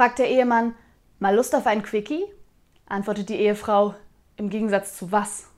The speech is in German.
Fragt der Ehemann, mal Lust auf ein Quickie? Antwortet die Ehefrau, im Gegensatz zu was?